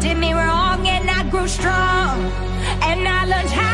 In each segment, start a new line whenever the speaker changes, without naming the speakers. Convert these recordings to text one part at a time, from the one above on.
did me wrong and I grew strong. And I learned how.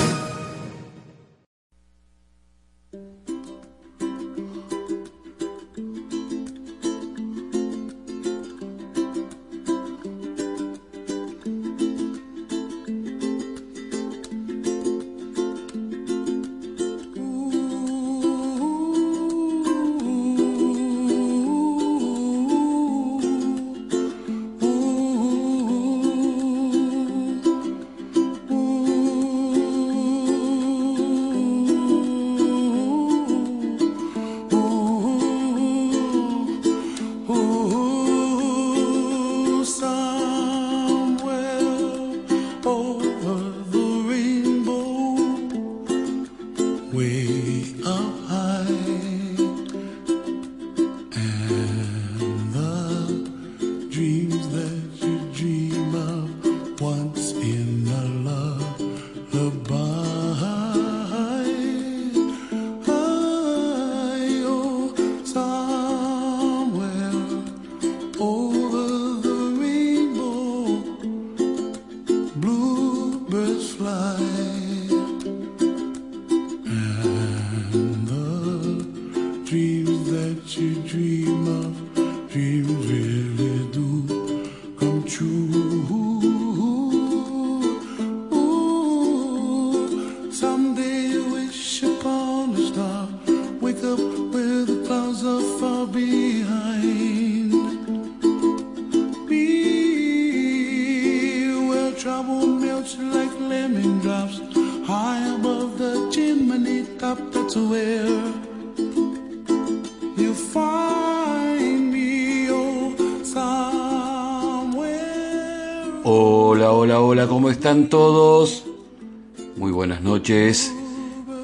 birds fly.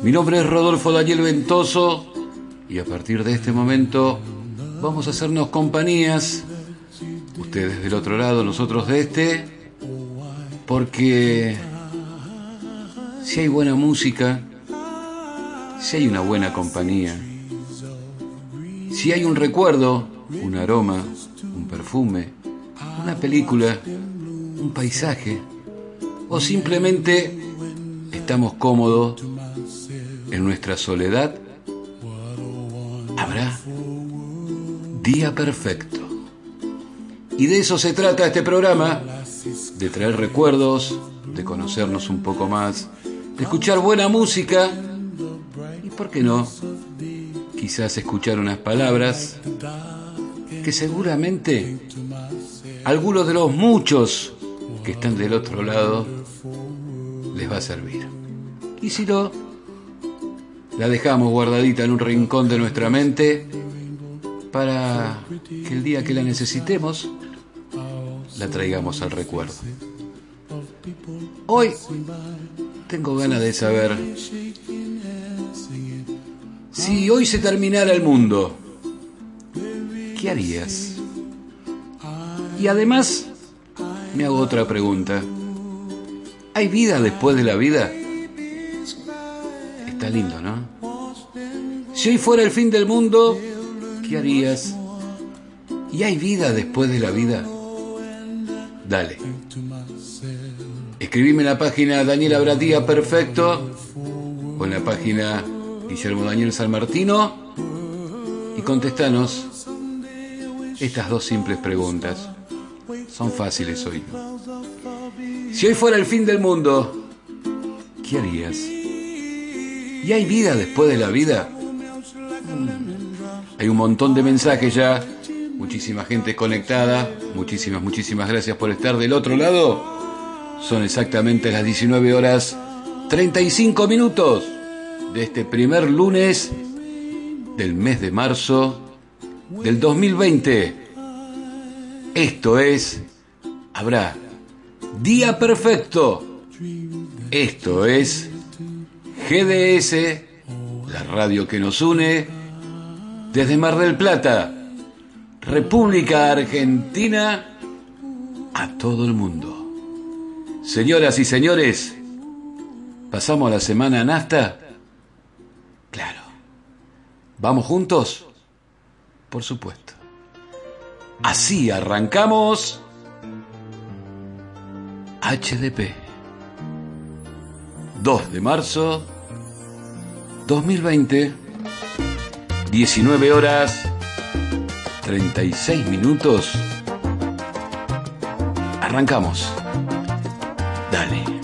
Mi nombre es Rodolfo Daniel Ventoso y a partir de este momento vamos a hacernos compañías. Ustedes del otro lado, nosotros de este, porque si hay buena música, si hay una buena compañía, si hay un recuerdo, un aroma, un perfume, una película, un paisaje, o simplemente estamos cómodos en nuestra soledad, habrá día perfecto. Y de eso se trata este programa, de traer recuerdos, de conocernos un poco más, de escuchar buena música y, ¿por qué no? Quizás escuchar unas palabras que seguramente algunos de los muchos que están del otro lado les va a servir. Y si no, la dejamos guardadita en un rincón de nuestra mente para que el día que la necesitemos la traigamos al recuerdo. Hoy tengo ganas de saber si hoy se terminara el mundo, ¿qué harías? Y además me hago otra pregunta. ¿Hay vida después de la vida? Está lindo, ¿no? Si hoy fuera el fin del mundo, ¿qué harías? ¿Y hay vida después de la vida? Dale. Escribime en la página Daniel Abratía Perfecto o en la página Guillermo Daniel San Martino y contestanos estas dos simples preguntas. Son fáciles hoy. Si hoy fuera el fin del mundo, ¿qué harías? ¿Y hay vida después de la vida? Hay un montón de mensajes ya, muchísima gente conectada, muchísimas, muchísimas gracias por estar del otro lado. Son exactamente las 19 horas 35 minutos de este primer lunes del mes de marzo del 2020. Esto es, habrá día perfecto. Esto es GDS, la radio que nos une desde Mar del Plata, República Argentina, a todo el mundo. Señoras y señores, ¿pasamos la semana en asta? Claro. ¿Vamos juntos? Por supuesto. Así arrancamos HDP. 2 de marzo 2020, 19 horas 36 minutos. Arrancamos. Dale.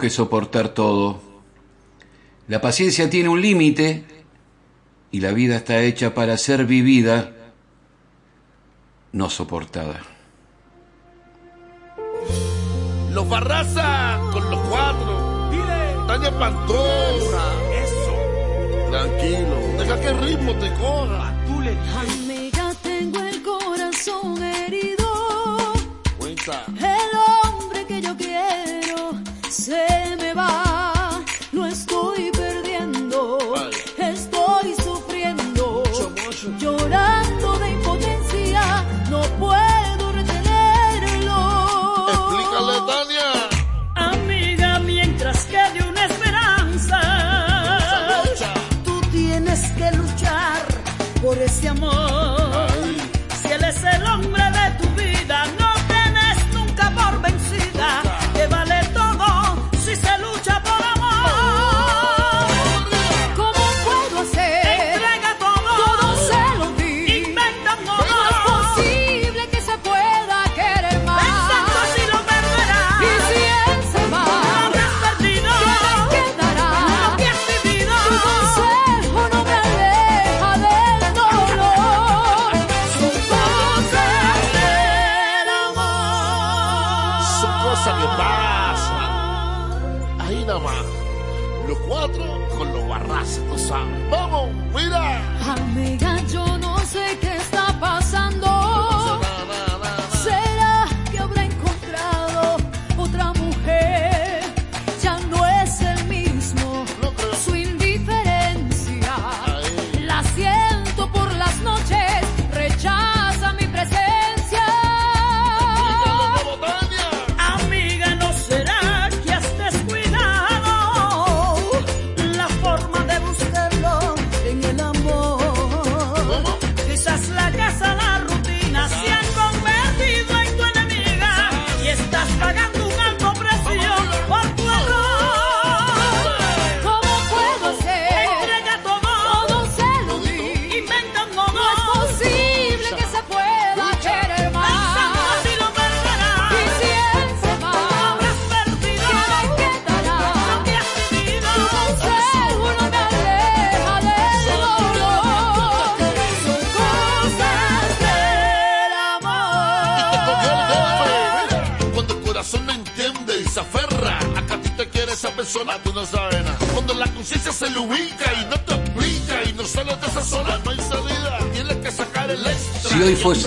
que
soportar todo. La paciencia tiene un límite y la vida está hecha para ser vivida, no soportada.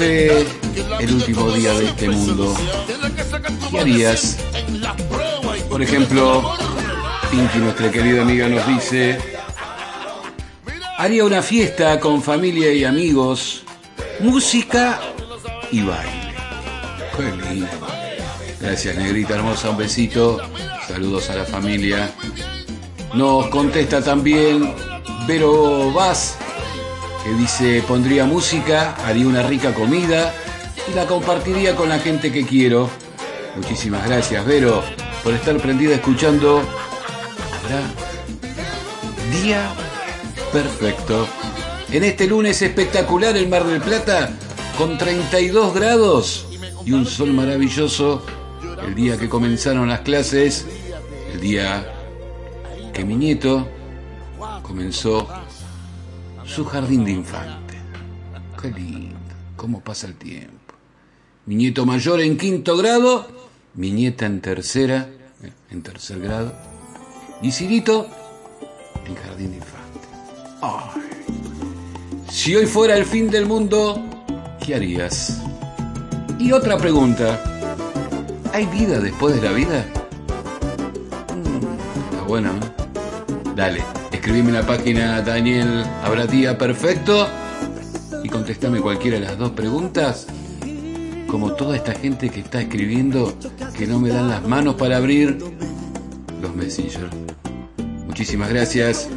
El
último día de este mundo, ¿qué harías? Por ejemplo, Pinky, nuestra querida amiga, nos dice, haría una fiesta con familia y amigos, música y baile. Qué lindo. Gracias, negrita hermosa, un besito. Saludos a la familia. Nos contesta también Vero Vaz, dice, pondría música, haría una rica comida y la compartiría con la gente que quiero. Muchísimas gracias, Vero, por estar prendida escuchando. Habrá día perfecto. En este lunes espectacular en Mar del Plata, con 32 grados y un sol maravilloso, el día que comenzaron las clases, el día que mi nieto comenzó su jardín de infante. Qué lindo, cómo pasa el tiempo. Mi nieto mayor en quinto grado, mi nieta en tercera, eh, en tercer grado, y Cirito en jardín de infante. Ay. Si hoy fuera el fin del mundo, ¿qué harías? Y otra pregunta. ¿Hay vida después de la vida? Mm, está bueno, ¿no? Dale, escribime en la página Daniel Abratía Perfecto y contestame cualquiera de las dos preguntas. Como toda esta gente que está escribiendo que no me dan las manos para abrir los messenger. Muchísimas gracias.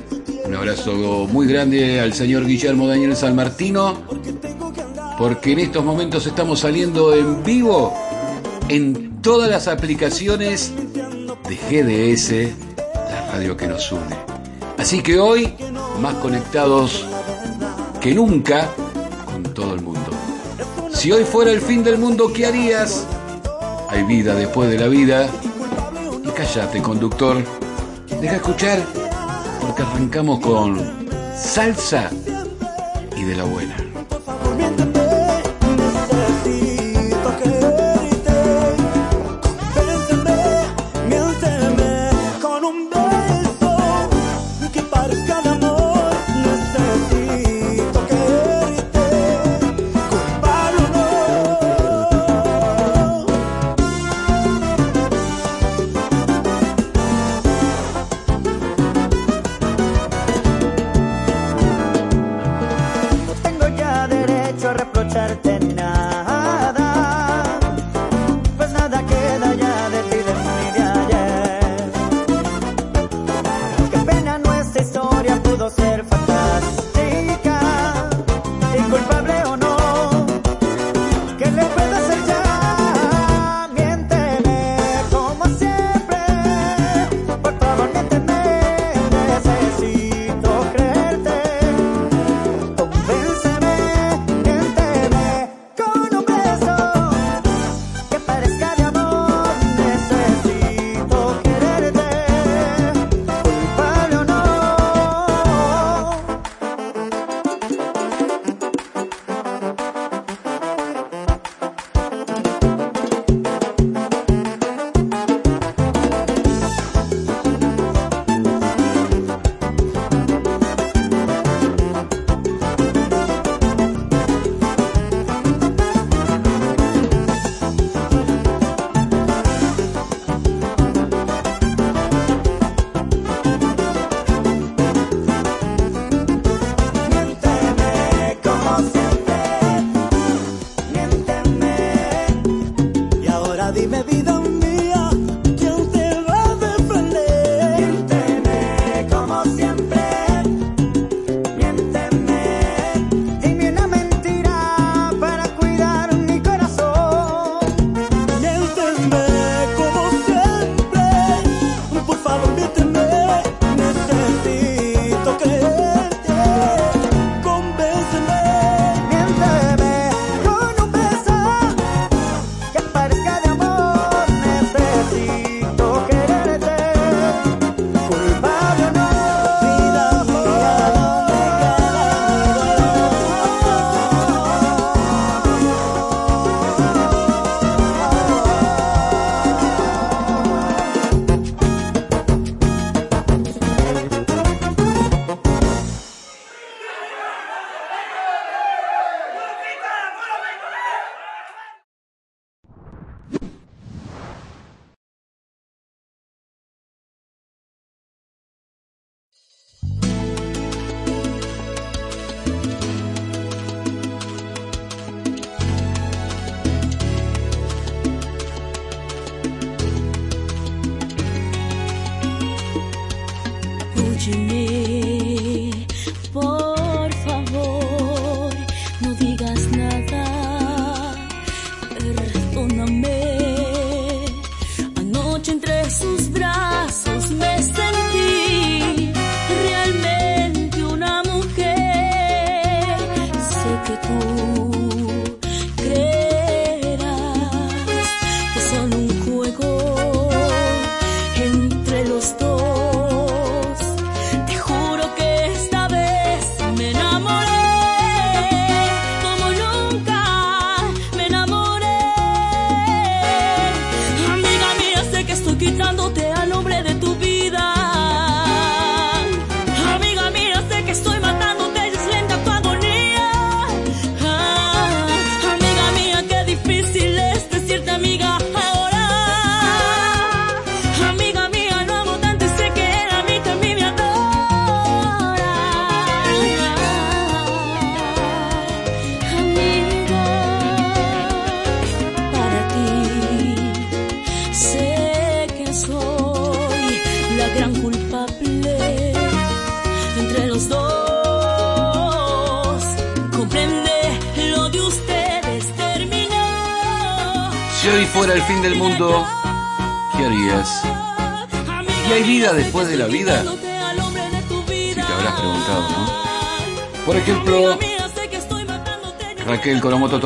Un abrazo muy grande al señor Guillermo Daniel San Martino. Porque en estos momentos estamos saliendo en vivo en todas las aplicaciones de GDS, la radio que nos une. Así que hoy, más conectados que nunca con todo el mundo. Si hoy fuera el fin del mundo, ¿qué harías? Hay vida después de la vida. Y cállate, conductor. Deja escuchar, porque arrancamos con salsa y de la buena.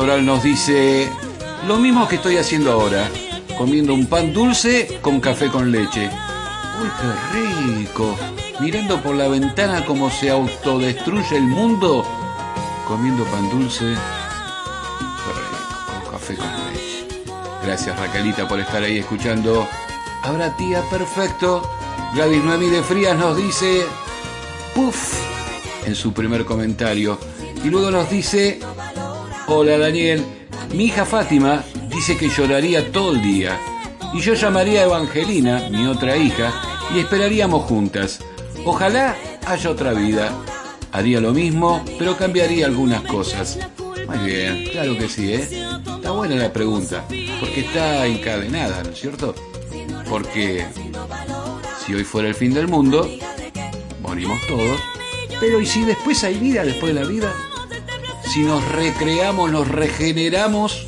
Toral nos dice lo mismo que estoy haciendo ahora, comiendo un pan dulce con café con leche. ¡Uy, qué rico! Mirando por la ventana cómo se autodestruye el mundo, comiendo pan dulce. Qué rico, con café con leche. Gracias Raquelita por estar ahí escuchando. Ahora tía, perfecto. Gladys Noemí de Frías nos dice, puff, en su primer comentario. Y luego nos dice, hola Daniel, mi hija Fátima dice que lloraría todo el día. Y yo llamaría a Evangelina, mi otra hija, y esperaríamos juntas. Ojalá haya otra vida. Haría lo mismo, pero cambiaría algunas cosas. Muy bien, claro que sí, ¿eh? Está buena la pregunta, porque está encadenada, ¿no es cierto? Porque si hoy fuera el fin del mundo, morimos todos. Pero ¿y si después hay vida después de la vida? Si nos recreamos, nos regeneramos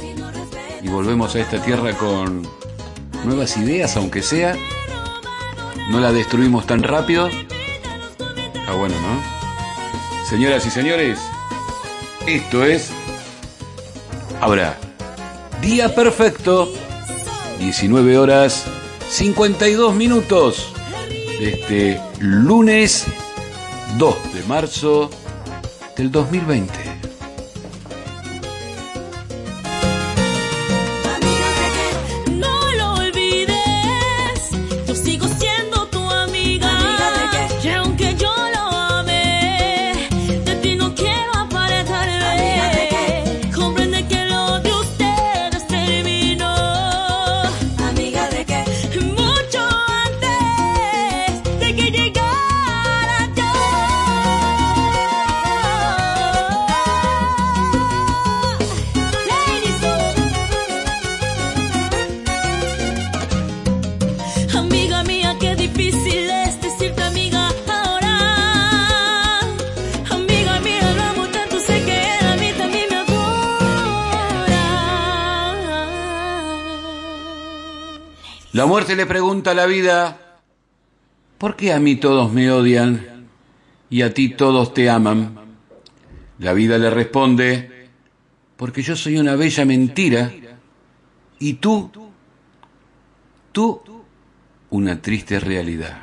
y volvemos a esta tierra con nuevas ideas, aunque sea, no la destruimos tan rápido. Está bueno, ¿no? Señoras y señores, esto es Ahora, día perfecto, 19 horas 52 minutos este lunes 2 de marzo del 2020. La vida, ¿por qué a mí todos me odian y a ti todos te aman? La vida le responde, porque yo soy una bella mentira y tú, tú, una triste realidad.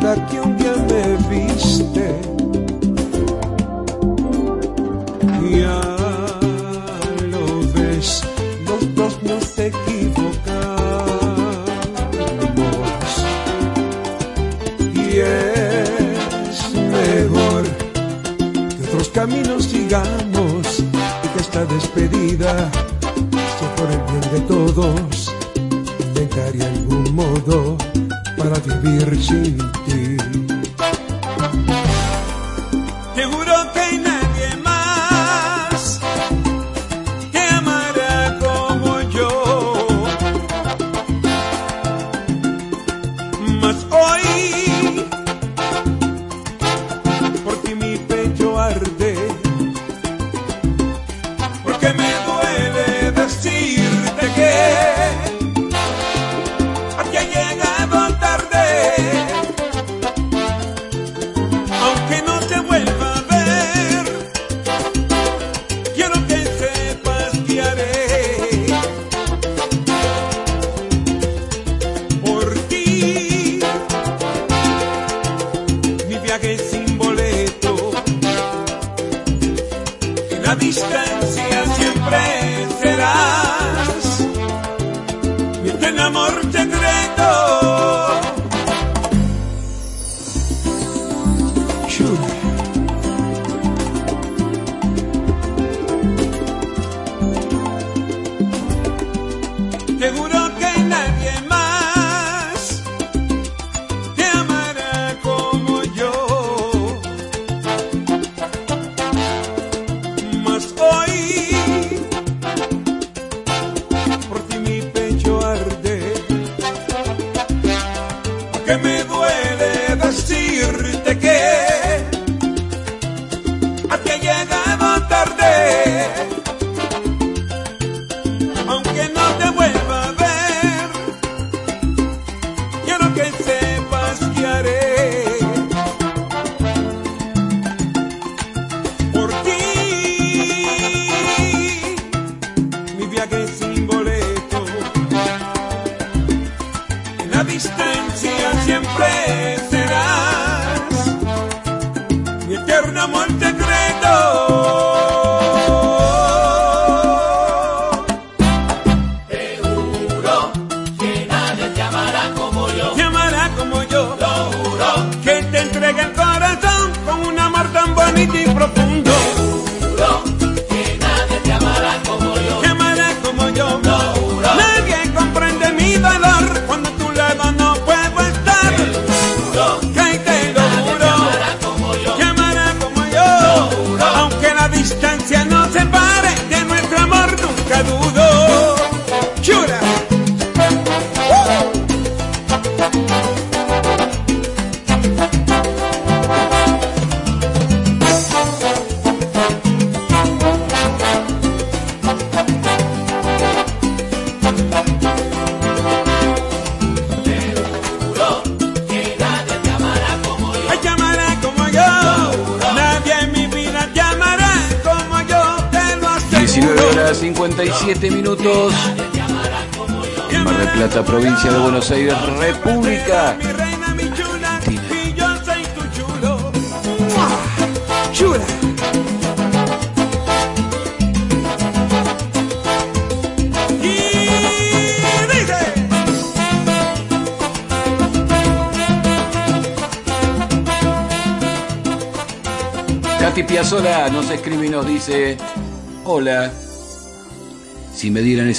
Que un día me viste. Ya lo ves, los dos nos equivocamos. Y es mejor que otros caminos sigamos y que esta despedida sea por el bien de todos. Inventaré algún modo para vivir la distancia siempre serás. Mientras el amor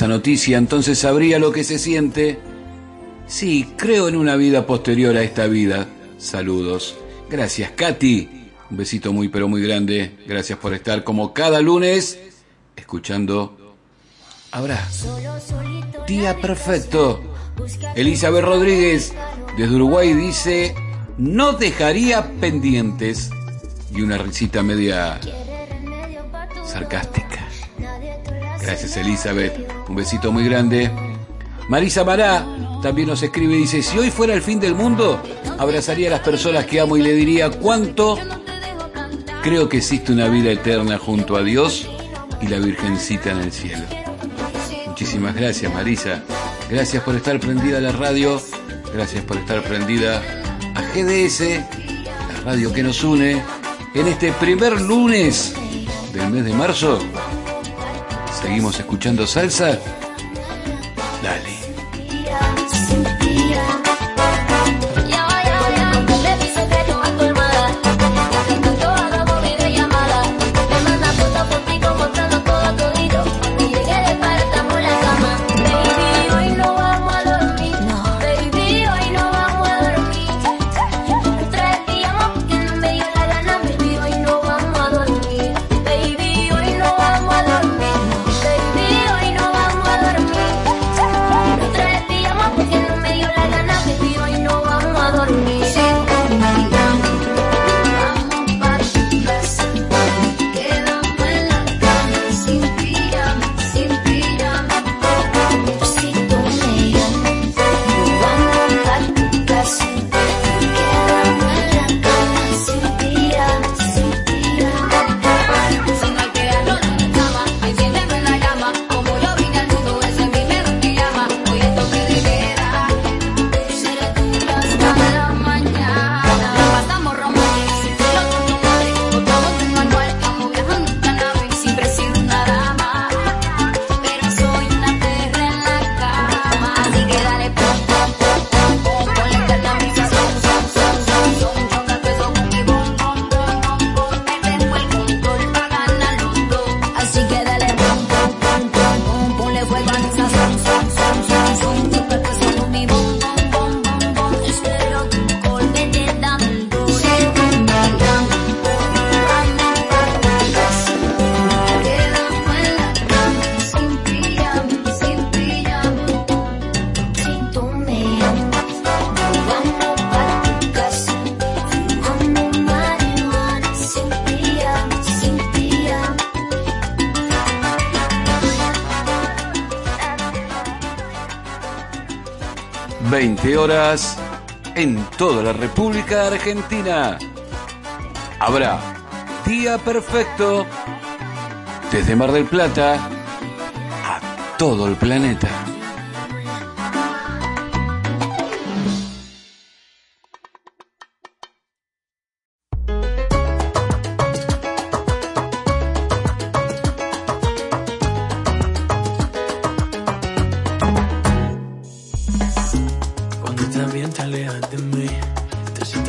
noticia entonces sabría lo que se siente. Sí, creo en una vida posterior a esta vida. Saludos. Gracias, Katy. Un besito muy pero muy grande. Gracias por estar como cada lunes escuchando. Ahora, día perfecto. Elizabeth Rodríguez desde Uruguay dice, no dejaría pendientes. Y una risita media sarcástica. Gracias Elizabeth, un besito muy grande. Marisa Mará también nos escribe y dice, si hoy fuera el fin del mundo, abrazaría a las personas que amo y le diría cuánto creo que existe una vida eterna junto a Dios y la Virgencita en el cielo. Muchísimas gracias Marisa, gracias por estar prendida a la radio, gracias por estar prendida a GDS, la radio que nos une, en este primer lunes del mes de marzo. Seguimos escuchando salsa. Argentina. Habrá Día Perfecto desde Mar del Plata a todo el planeta.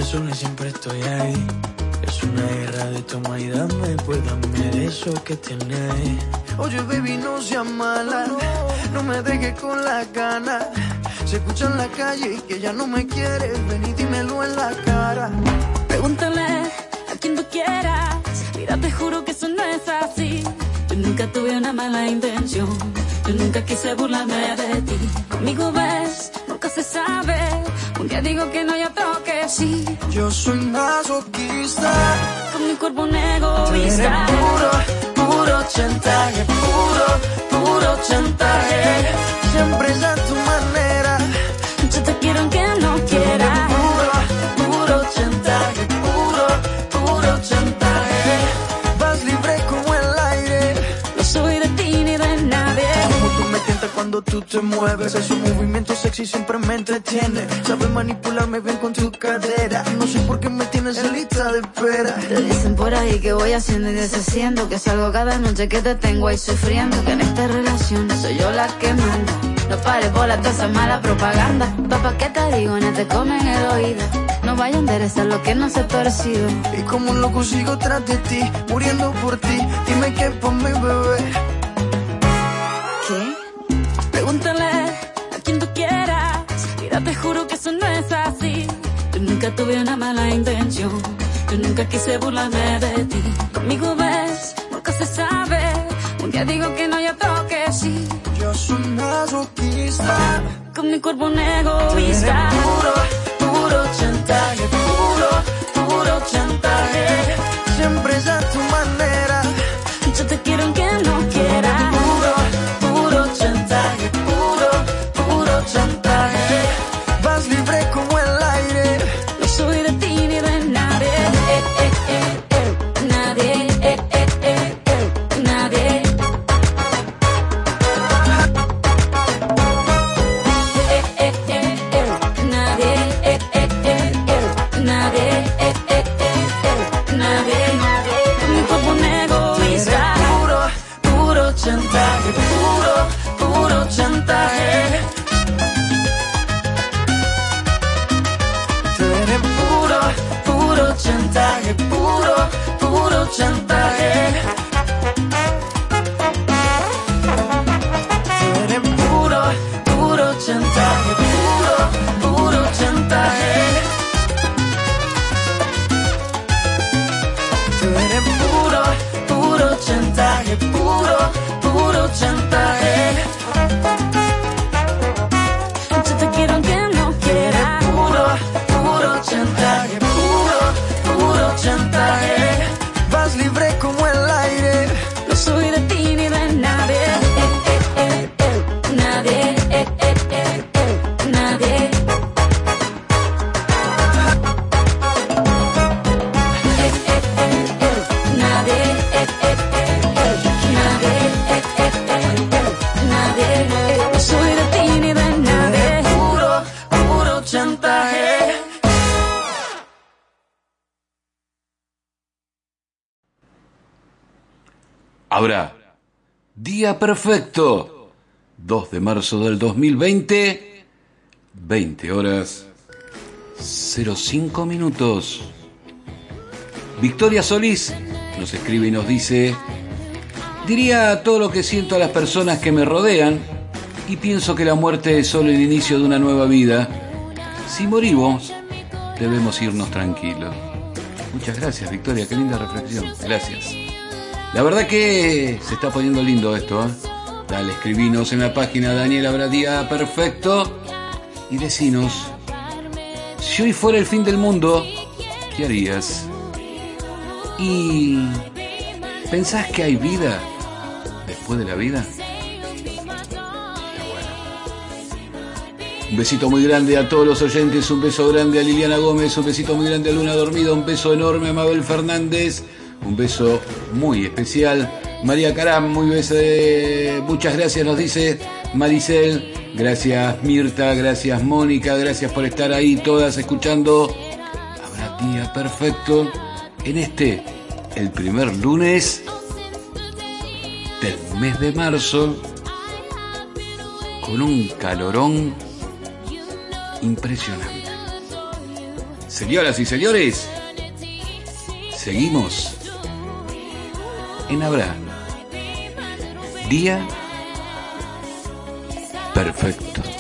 Sola y siempre estoy ahí Es una guerra de toma y dame Pues dame eso que tienes
Oye, baby, no seas mala. No me dejes con la gana. Se escucha en la calle que ya no me quieres. Ven y dímelo en la cara.
Pregúntale a quien tú quieras. Mira, te juro que eso no es así. Yo nunca tuve una mala intención. Yo nunca quise burlarme de ti. Conmigo ves, nunca se sabe. Día digo que no hay otro que sí.
Yo soy masoquista.
Con mi cuerpo un
Tú eres
egoísta.
puro, puro chantaje. Puro, puro chantaje. Siempre es a tu manera. Cuando tú te mueves. Ese movimiento sexy siempre me entretiene. Sabes manipularme bien con tu cadera. No sé por qué me tienes en lista de espera.
Te dicen por ahí que voy haciendo y deshaciendo, que salgo cada noche que te tengo ahí sufriendo, que en esta relación soy yo la que manda. No pares bola toda esa mala propaganda. Papá, ¿qué te digo? No te comen el oído. No vaya a enderezar lo que no se ha torcido.
Y como un loco sigo tras de ti, muriendo por ti. Dime qué por mi bebé.
Eso no es así. Yo nunca tuve una mala intención. Yo nunca quise burlarme de ti. Conmigo ves, nunca se sabe. Un día digo que no hay otro que sí.
Yo soy masoquista.
Con mi cuerpo un egoísta.
puro, puro chantaje. Puro, puro chantaje. Siempre es a tu manera.
Yo te quiero aunque no
Habrá Día Perfecto, 2 de marzo del 2020, 20 horas 05 minutos. Victoria Solís nos escribe y nos dice, diría todo lo que siento a las personas que me rodean y pienso que la muerte es solo el inicio de una nueva vida. Si morimos, debemos irnos tranquilos. Muchas gracias, Victoria, qué linda reflexión. Gracias. La verdad que se está poniendo lindo esto, ¿eh? Dale, escribinos en la página Daniel Abradía Perfecto y decinos, si hoy fuera el fin del mundo, ¿qué harías? ¿Y pensás que hay vida después de la vida?
Un besito muy grande a todos los oyentes, un beso grande a Liliana Gómez, un besito muy grande a Luna Dormida, un beso enorme a Mabel Fernández, un beso muy especial. María Caram, muy beso muchas gracias, nos dice Maricel. Gracias Mirta, gracias Mónica, gracias por estar ahí todas escuchando. Habrá día perfecto en este, el primer lunes del mes de marzo, con un calorón impresionante. Señoras y señores, seguimos en Abraham. Día perfecto.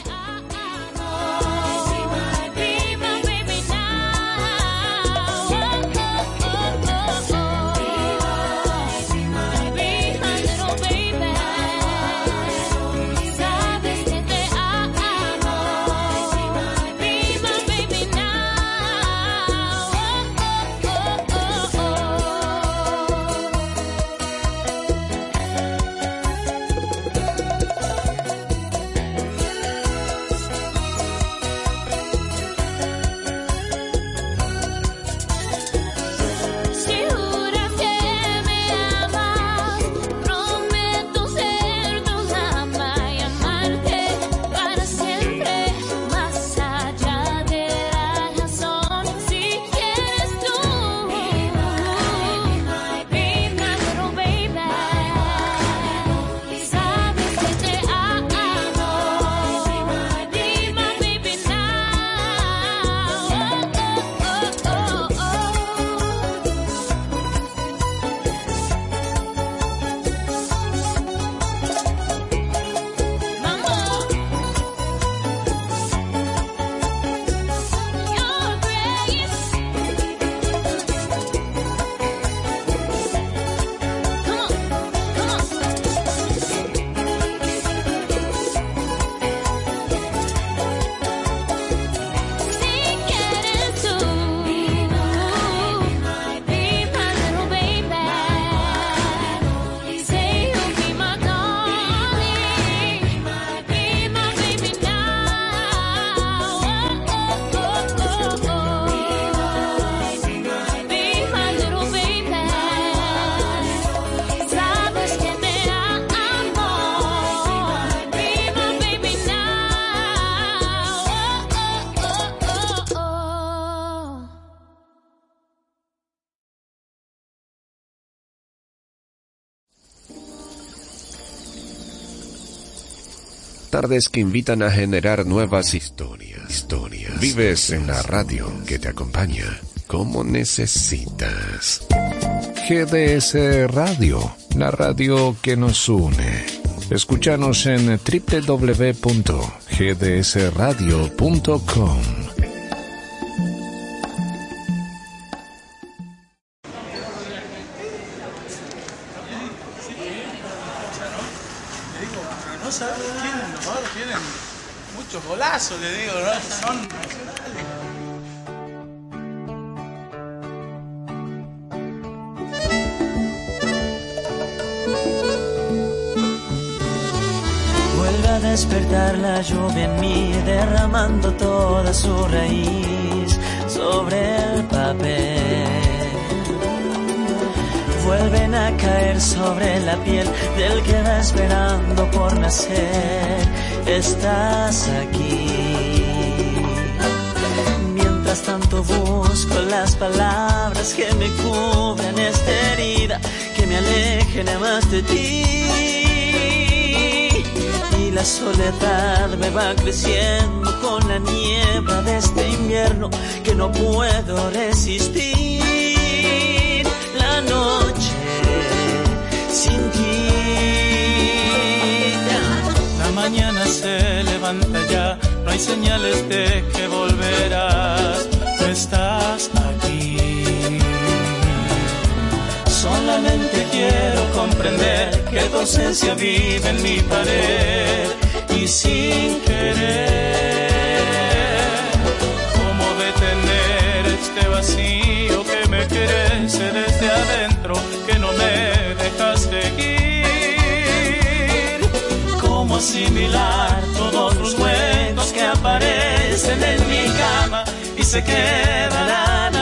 Tardes que invitan a generar nuevas historias. Historias. Vives en la radio que te acompaña como necesitas. GDS Radio, la radio que nos une. Escúchanos en www.gdsradio.com.
su raíz sobre el papel. Vuelven a caer sobre la piel del que va esperando por nacer. Estás aquí. Mientras tanto busco las palabras que me cubran esta herida, que me alejen a más de ti la soledad me va creciendo con la niebla de este invierno que no puedo resistir. La noche sin ti.
La mañana se levanta ya, no hay señales de que volverás, no estás aquí. Solamente quiero comprender que tu ausencia vive en mi pared y sin querer, ¿cómo detener este vacío que me crece desde adentro, que no me dejas seguir? ¿Cómo asimilar todos tus cuentos que aparecen
en mi cama y se
quedarán?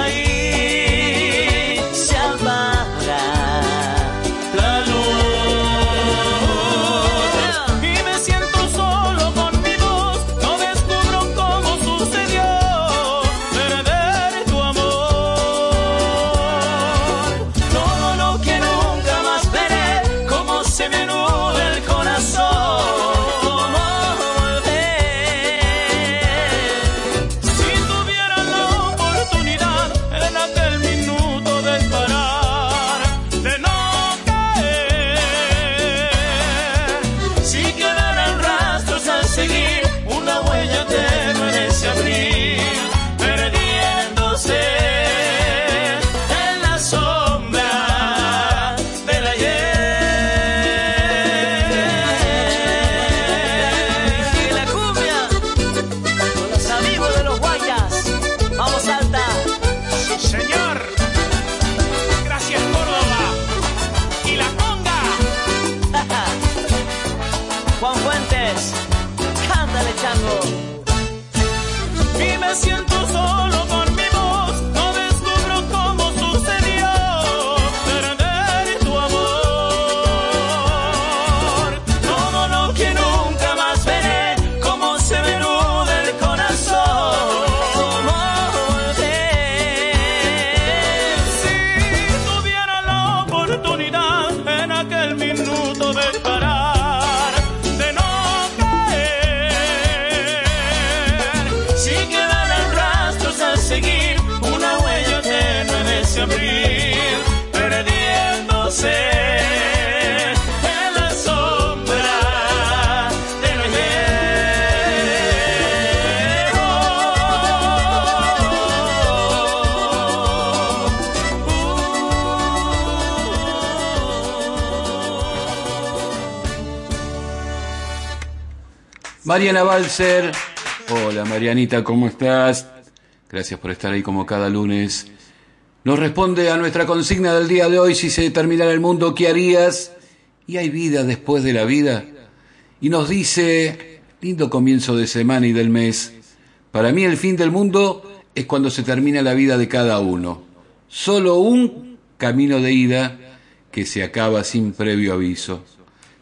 Hola Marianita, ¿cómo estás? Gracias por estar ahí como cada lunes. Nos responde a nuestra consigna del día de hoy, si se terminara el mundo, ¿qué harías? ¿Y hay vida después de la vida? Y nos dice, lindo comienzo de semana y del mes. Para mí el fin del mundo es cuando se termina la vida de cada uno. Solo un camino de ida que se acaba sin previo aviso.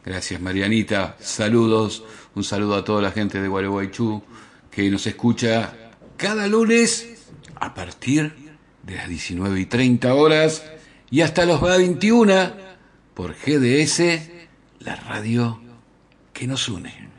Gracias Marianita, saludos. Un saludo a toda la gente de Gualeguaychú que nos escucha cada lunes a partir de las 19 y 30 horas y hasta las 21 por GDS, la radio que nos une.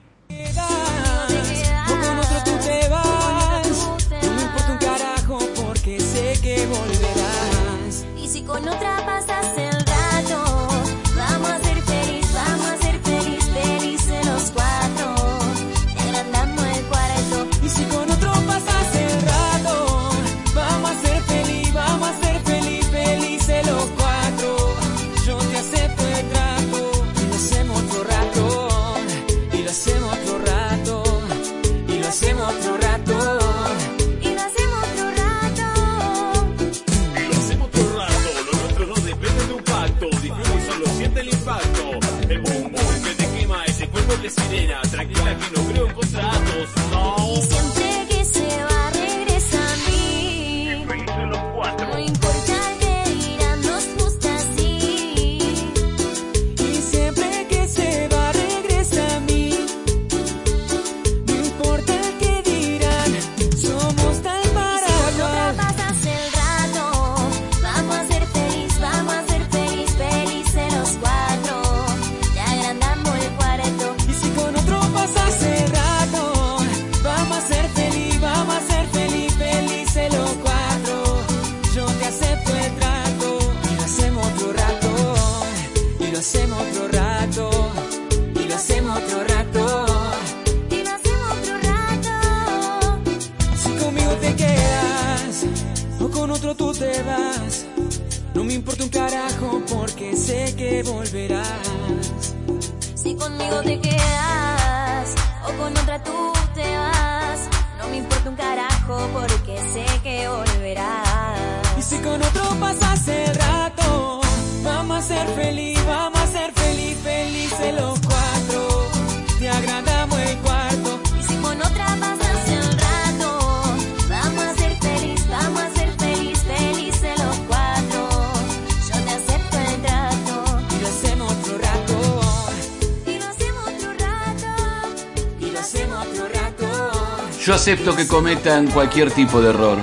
Acepto
que
cometan cualquier tipo de error,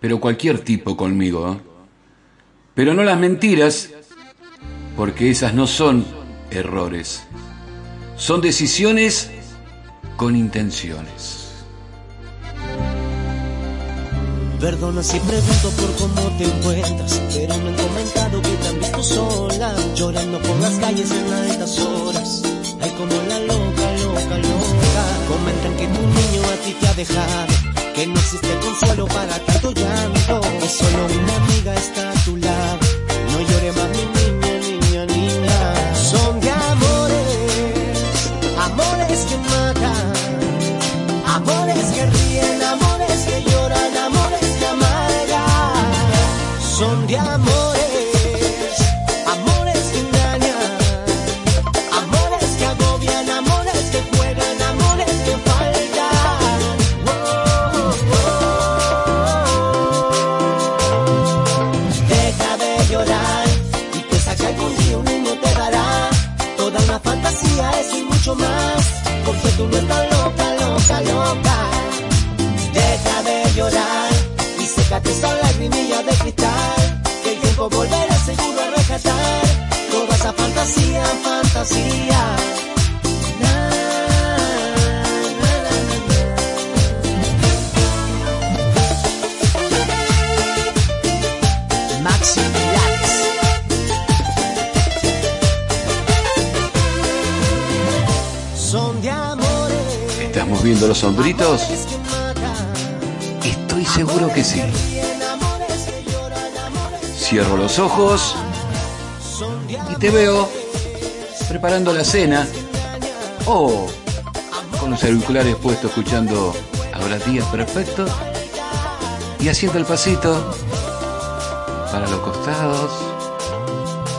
pero cualquier tipo conmigo. ¿eh? Pero no las mentiras, porque esas no son errores, son decisiones con intenciones.
Perdona si pregunto por cómo te encuentras, pero me han comentado que han visto sola, llorando por las calles en altas dejado, que no existe consuelo para tanto llanto, que solo una amiga está rescatar toda esa fantasía, fantasía. Na, na, na, na. Maxi Relax. Son de amores.
¿Estás moviendo los sombritos? Estoy seguro que sí. Cierro los ojos te veo preparando la cena o con los auriculares puestos escuchando Ahora Día Perfecto y haciendo el pasito para los costados,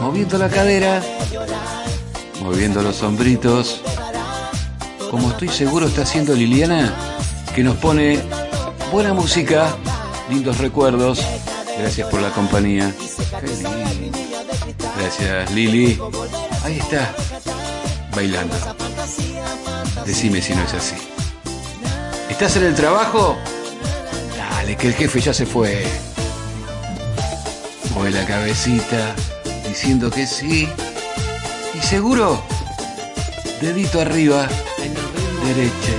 moviendo la cadera, moviendo los sombritos, como estoy seguro está haciendo Liliana, que nos pone buena música, lindos recuerdos. Gracias por la compañía. Qué. Gracias Lili. Ahí está, bailando. Decime si no es así. ¿Estás en el trabajo? Dale, que el jefe ya se fue. Mueve la cabecita, diciendo que sí. Y seguro, dedito arriba, derecha,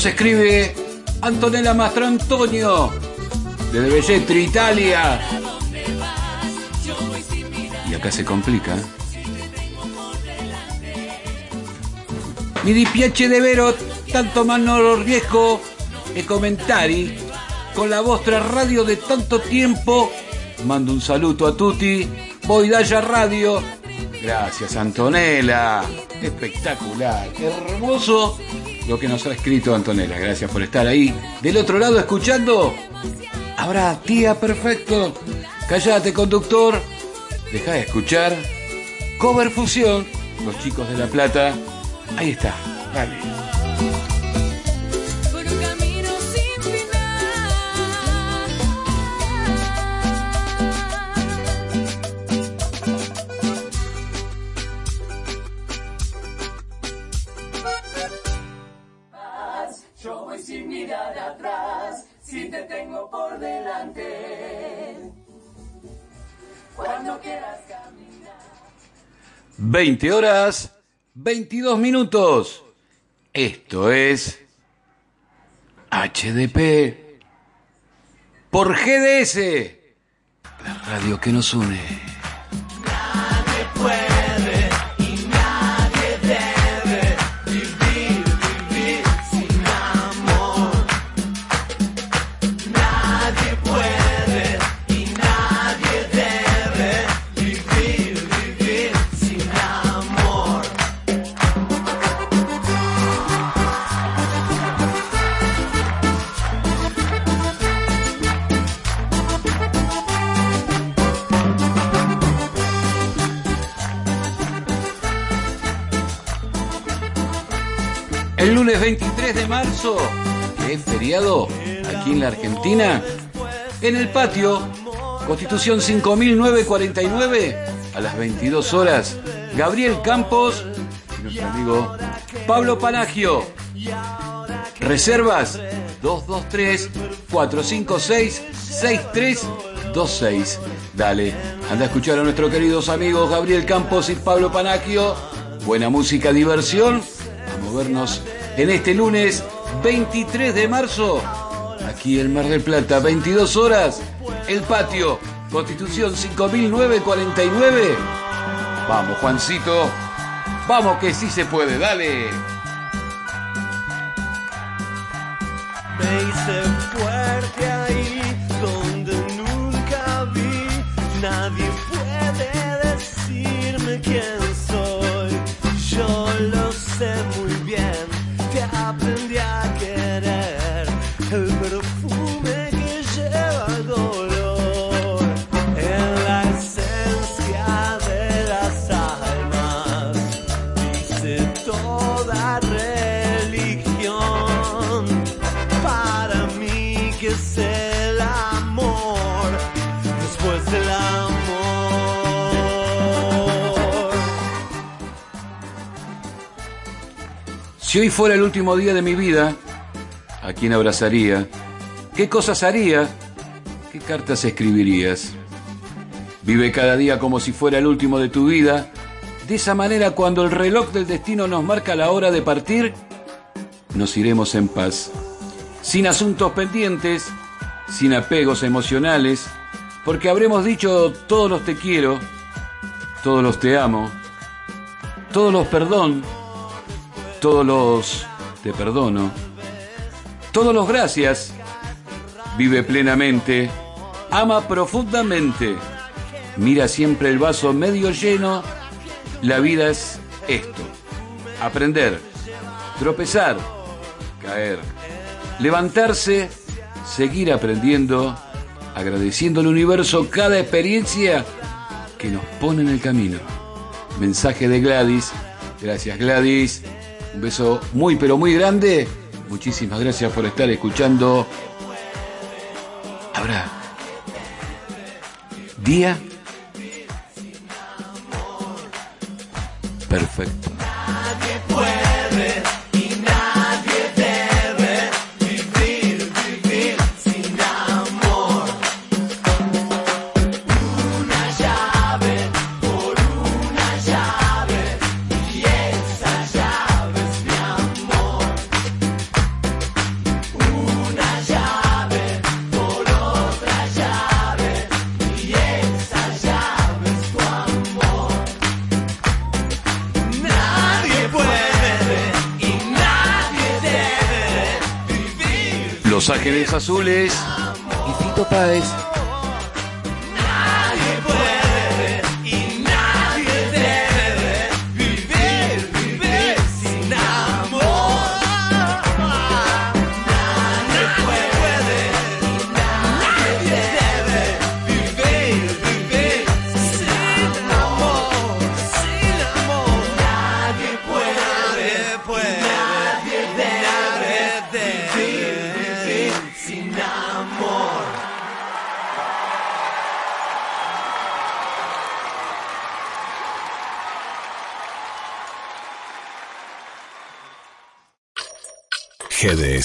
Nos escribe Antonella Mastro Antonio. desde Velletri, Italia. Y acá se complica. Mi dispiace de vero tanto mano riesgo e commentari con la vostra radio de tanto tiempo. Mando un saludo a tutti. Boidaya Radio. Gracias, Antonella. Espectacular. Hermoso lo que nos ha escrito Antonella. Gracias por estar ahí. Del otro lado, escuchando. Habrá tía perfecto. Cállate, conductor. Deja de escuchar. Cover Fusión. Los chicos de La Plata. Ahí está. Dale. 20 horas 22 minutos. Esto es HDP por GDS, la radio que nos une. El lunes 23 de marzo, que es feriado aquí en la Argentina, en el patio, Constitución 5949, a las 22 horas, Gabriel Campos y nuestro amigo Pablo Panagio. Reservas 223-456-6326. Dale, anda a escuchar a nuestros queridos amigos Gabriel Campos y Pablo Panagio. Buena música, diversión. A movernos en este lunes 23 de marzo. Aquí en Mar del Plata, 22 horas. El patio, Constitución 5949. Vamos, Juancito. Vamos que sí se puede, dale.
Hice fuerte ahí donde nunca vi. Nadie puede decirme quién
Si hoy fuera el último día de mi vida, ¿a quién abrazaría? ¿Qué cosas haría? ¿Qué cartas escribirías? Vive cada día como si fuera el último de tu vida. De esa manera, cuando el reloj del destino nos marca la hora de partir, nos iremos en paz. Sin asuntos pendientes, sin apegos emocionales, porque habremos dicho todos los te quiero, todos los te amo, todos los perdón, todos los te perdono, todos los gracias, vive plenamente, ama profundamente, mira siempre el vaso medio lleno, la vida es esto, aprender, tropezar, caer, levantarse, seguir aprendiendo, agradeciendo al universo cada experiencia que nos pone en el camino. Mensaje de Gladys, gracias Gladys. Un beso muy pero muy grande. Muchísimas gracias por estar escuchando. Ahora, día perfecto. Ángeles Azules y Fito Páez.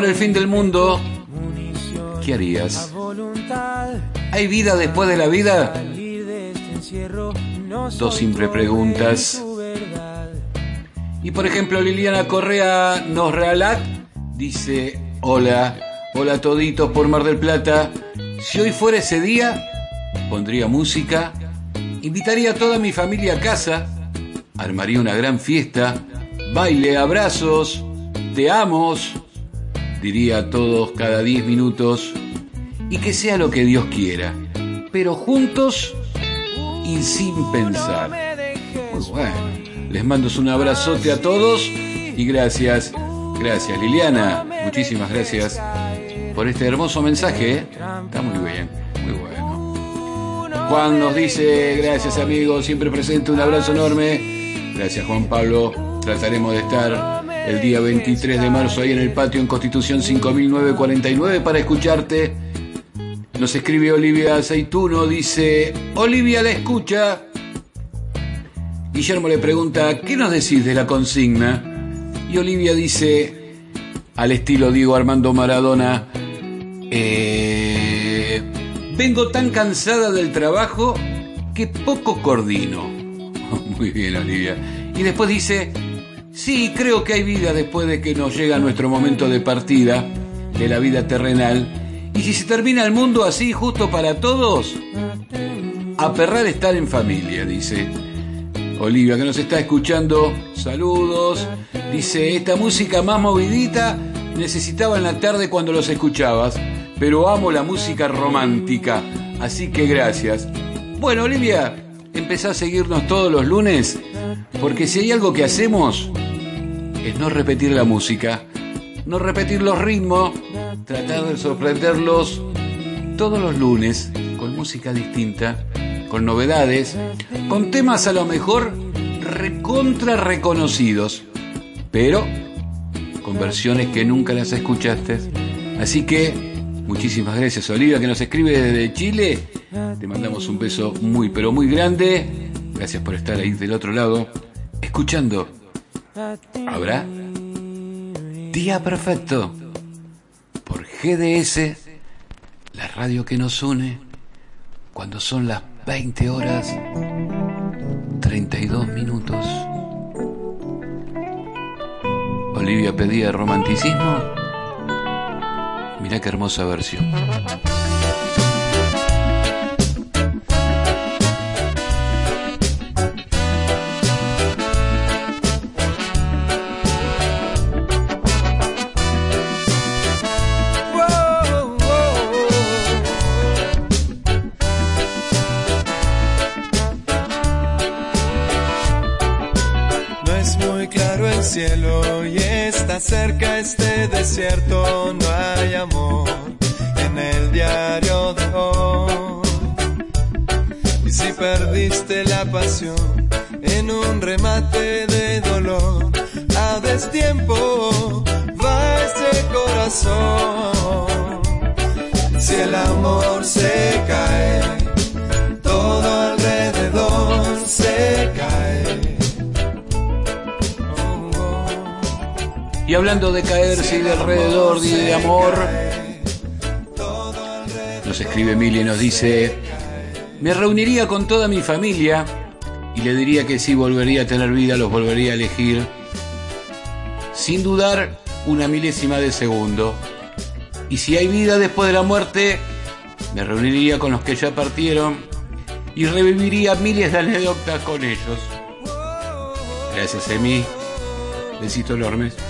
fuera el fin del mundo, ¿qué harías? ¿Hay vida después de la vida?
Este
Dos simples preguntas. Y por ejemplo, Liliana Correa nos regalat, dice, hola, hola toditos por Mar del Plata. Si hoy fuera ese día, pondría música, invitaría a toda mi familia a casa, armaría una gran fiesta, baile, abrazos, te amos, diría a todos cada 10 minutos, y que sea lo que Dios quiera, pero juntos y sin pensar. Muy bueno. Les mando un abrazote a todos y gracias, gracias Liliana, muchísimas gracias por este hermoso mensaje, ¿eh? está muy bien, muy bueno. Juan nos dice, gracias amigos, siempre presente, un abrazo enorme. Gracias Juan Pablo, trataremos de estar el día 23 de marzo ahí en el patio en Constitución 5949 para escucharte. Nos escribe Olivia Aceituno, dice, Olivia la escucha. Guillermo le pregunta, ¿qué nos decís de la consigna? Y Olivia dice, al estilo Diego Armando Maradona, "Eh, vengo tan cansada del trabajo que poco coordino. Muy bien, Olivia. Y después dice, sí, creo que hay vida después de que nos llega nuestro momento de partida de la vida terrenal. Y si se termina el mundo así, justo para todos, aperrar estar en familia, dice. Olivia, que nos está escuchando, saludos. Dice, esta música más movidita necesitaba en la tarde cuando los escuchabas, pero amo la música romántica, así que gracias. Bueno, Olivia, empezá a seguirnos todos los lunes, porque si hay algo que hacemos, es no repetir la música, no repetir los ritmos, tratar de sorprenderlos todos los lunes con música distinta, con novedades, con temas a lo mejor recontra reconocidos, pero con versiones que nunca las escuchaste. Así que muchísimas gracias Olivia que nos escribe desde Chile. Te mandamos un beso muy pero muy grande. Gracias por estar ahí del otro lado, escuchando. ¿Habrá? Día Perfecto por GDS, la radio que nos une cuando son las 20 horas 32 minutos. Olivia pedía romanticismo. Mirá qué hermosa versión.
Cielo y está cerca este desierto. No hay amor en el diario de hoy. Y si perdiste la pasión en un remate de dolor, a destiempo va ese corazón. Si el amor se cae,
Y hablando de caerse y de alrededor y de amor, nos escribe Emilia y nos dice, me reuniría con toda mi familia y le diría que si volvería a tener vida los volvería a elegir, sin dudar una milésima de segundo. Y si hay vida después de la muerte, me reuniría con los que ya partieron y reviviría miles de anécdotas con ellos. Gracias, Emi. Besitos enormes.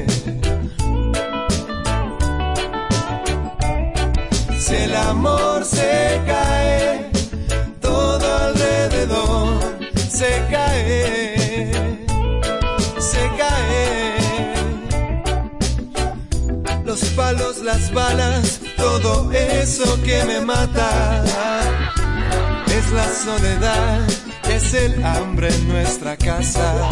Se cae, se cae. Los palos, las balas, todo eso que me mata. Es la soledad, es el hambre en nuestra casa.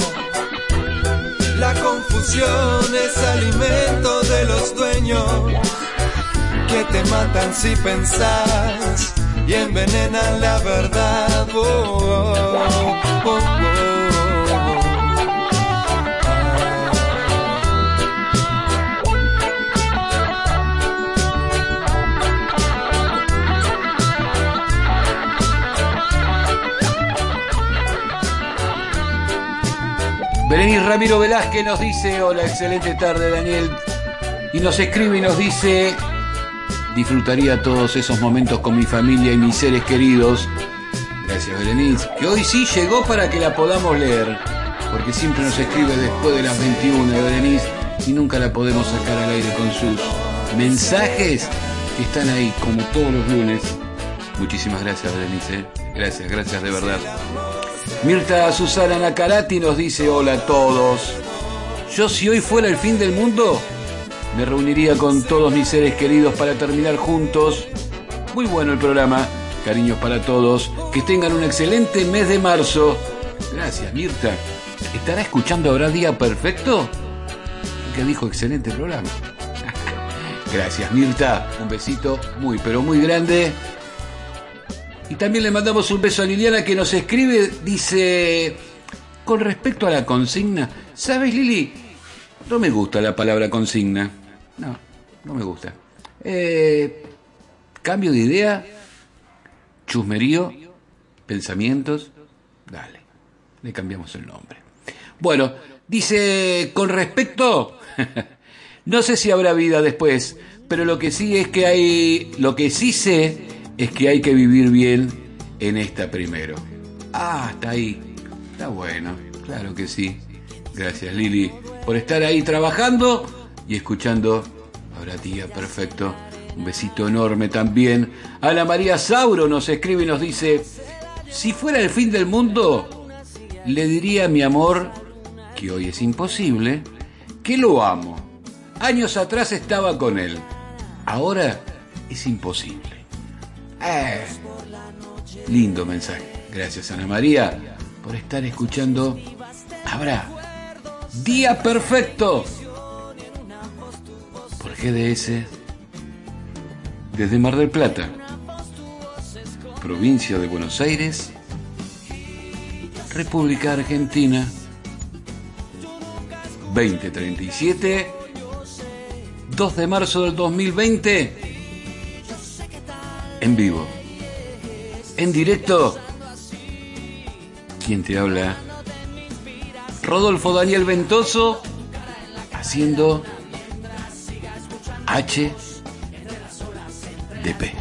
La confusión es alimento de los dueños que te matan si pensás y envenenan la verdad. Oh, oh, oh,
Berenice Ramiro Velázquez nos dice, hola, excelente tarde Daniel, y nos escribe y nos dice, disfrutaría todos esos momentos con mi familia y mis seres queridos. Gracias Berenice, que hoy sí llegó para que la podamos leer, porque siempre nos escribe después de las 21 Berenice y nunca la podemos sacar al aire con sus mensajes que están ahí como todos los lunes. Muchísimas gracias Berenice, gracias, gracias de verdad. Mirta Susana Nacarati nos dice hola a todos. Yo si hoy fuera el fin del mundo, me reuniría con todos mis seres queridos para terminar juntos. Muy bueno el programa. Cariños para todos. Que tengan un excelente mes de marzo. Gracias, Mirta. ¿Estará escuchando ahora Día Perfecto? Que dijo excelente programa. Gracias, Mirta. Un besito muy, pero muy grande. Y también le mandamos un beso a Liliana que nos escribe, dice, con respecto a la consigna, ¿sabes Lili? No me gusta la palabra consigna. No, no me gusta. Eh, cambio de idea, chusmerío, pensamientos, dale, le cambiamos el nombre. Bueno, dice, con respecto, no sé si habrá vida después, pero lo que sí es que hay, lo que sí sé es que hay que vivir bien en esta primero. Ah, está ahí, está bueno, claro que sí. Gracias Lili por estar ahí trabajando y escuchando. Ahora tía, perfecto. Un besito enorme también. Ana María Sauro nos escribe y nos dice, si fuera el fin del mundo, le diría a mi amor, que hoy es imposible, que lo amo. Años atrás estaba con él. Ahora es imposible. Eh, lindo mensaje. Gracias Ana María por estar escuchando. Habrá Día Perfecto por GDS desde Mar del Plata, provincia de Buenos Aires, República Argentina, 2037, 2 de marzo del 2020, en vivo, en directo. ¿Quién te habla? Rodolfo Daniel Ventoso haciendo H
de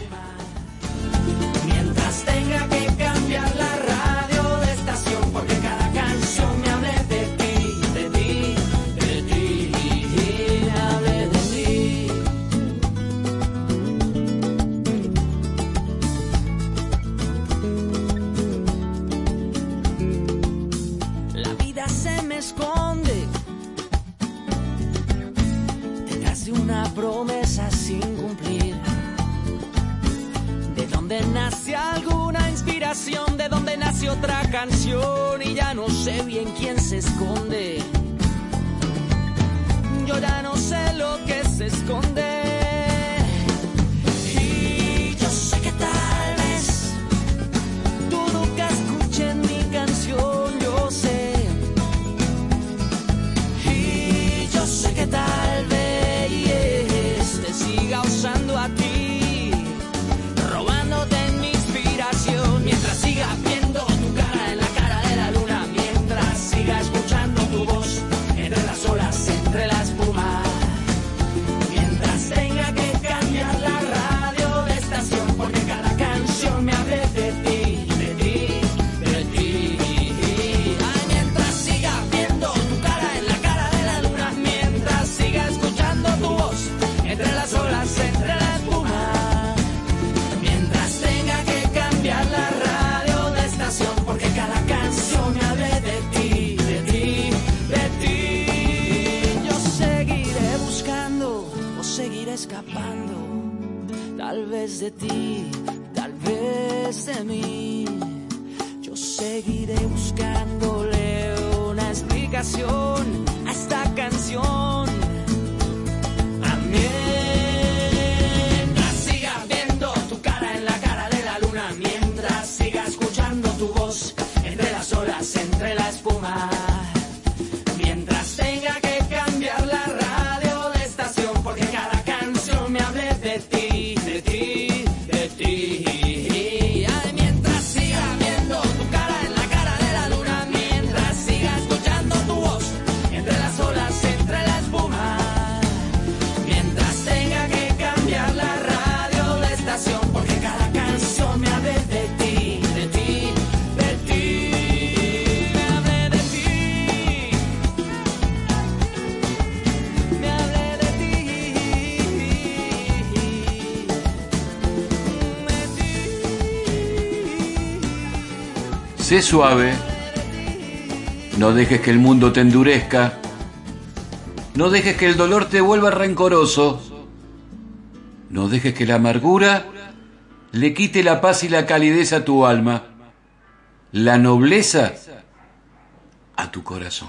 Sé suave, no dejes que el mundo te endurezca, no dejes que el dolor te vuelva rencoroso, no dejes que la amargura le quite la paz y la calidez a tu alma, la nobleza a tu corazón.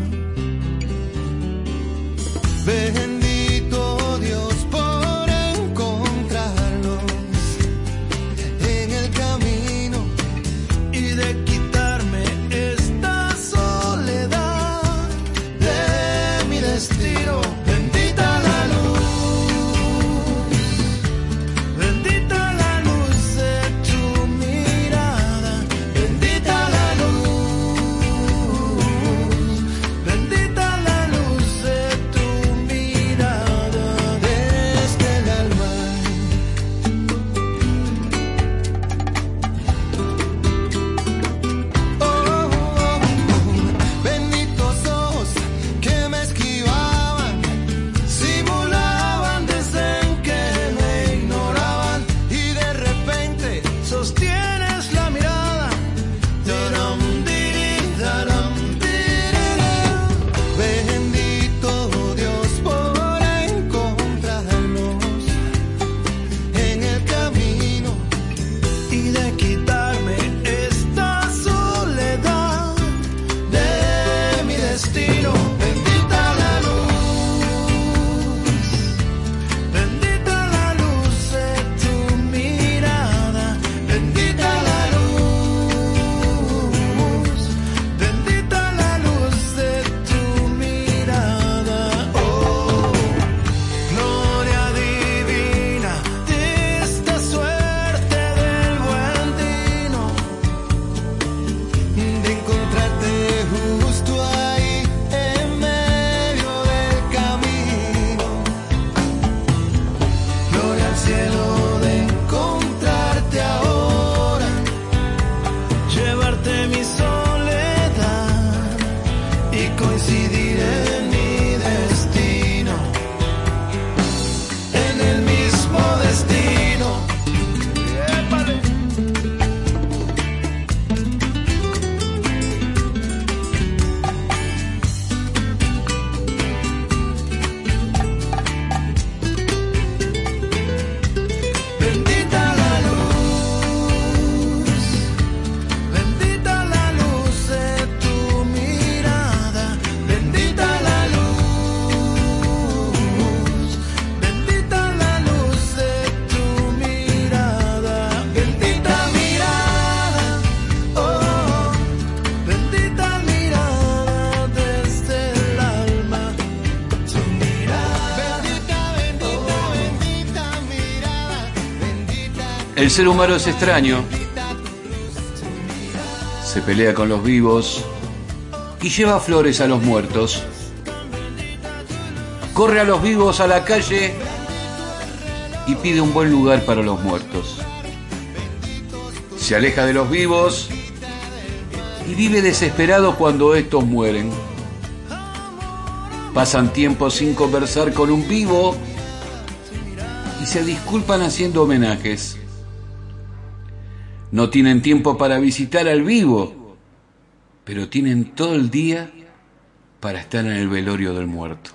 been El
ser humano es extraño. Se pelea con los vivos y lleva flores a los muertos. Corre a los vivos a la calle y pide un buen lugar para los muertos. Se aleja de los vivos y vive desesperado cuando estos mueren. Pasan tiempo sin conversar con un vivo y se disculpan haciendo homenajes no tienen tiempo para visitar al vivo, pero tienen todo el día para estar en el velorio del muerto.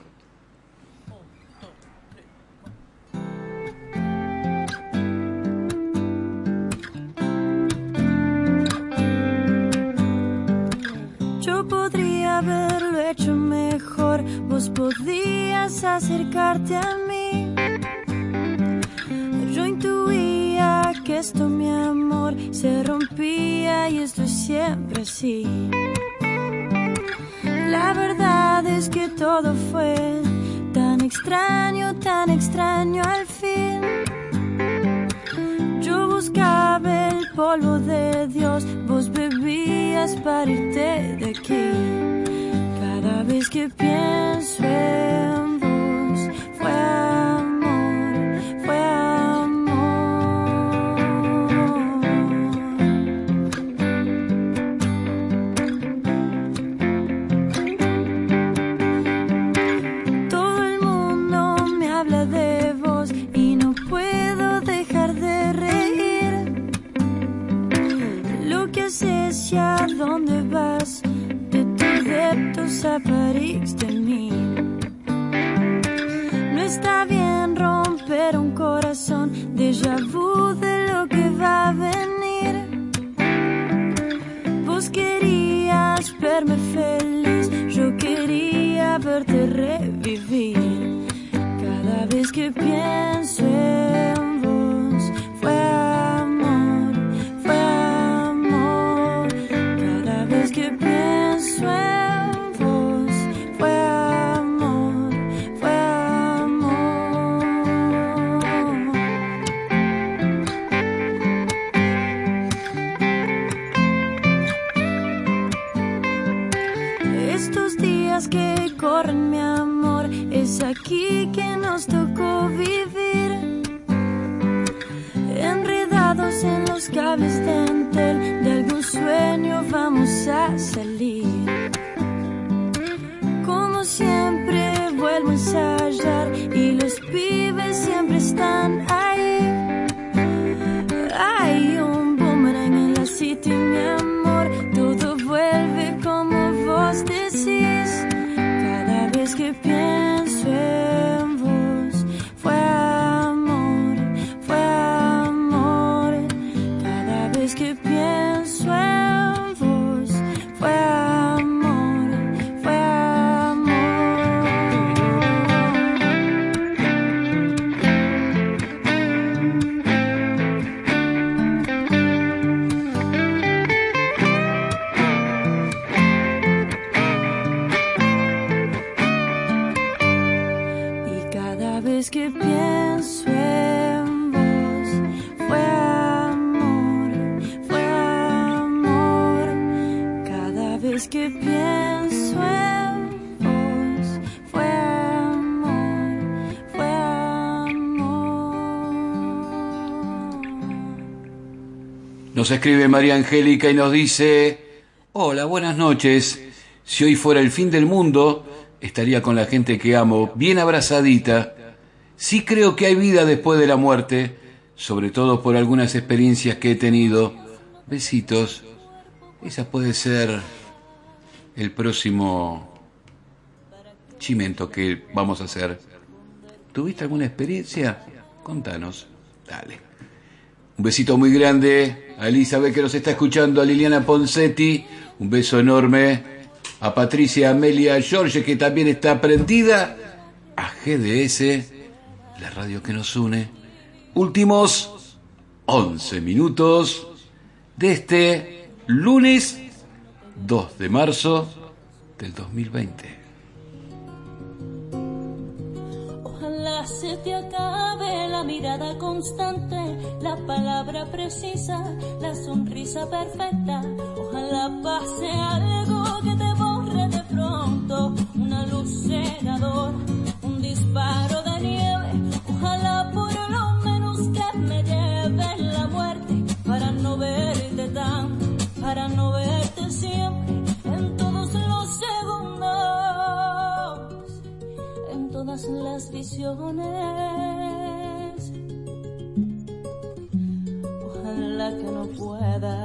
Nos
escribe María Angélica y nos dice, hola, buenas noches. Si hoy fuera el fin del mundo, estaría con la gente que amo, bien abrazadita. Sí creo que hay vida después de la muerte, sobre todo por algunas experiencias que he tenido. Besitos. Esa puede ser el próximo chimento que vamos a hacer. ¿Tuviste alguna experiencia? Contanos. Dale. Un besito muy grande a Elizabeth que nos está escuchando, a Liliana Poncetti, un beso enorme a Patricia Amelia George que también está prendida, a GDS, la radio que nos une. Últimos 11 minutos de este lunes 2 de marzo del 2020.
Se te acabe la mirada constante, la palabra precisa, la sonrisa perfecta. Ojalá pase algo que te borre de pronto, una luz un disparo visiones. Ojalá que no pueda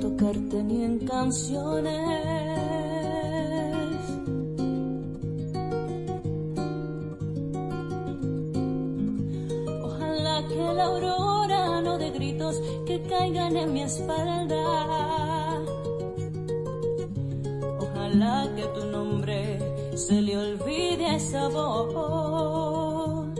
tocarte ni en canciones. Ojalá que la aurora no de gritos que caigan en mi espalda. Ojalá que tu nombre se le olvide esa voz.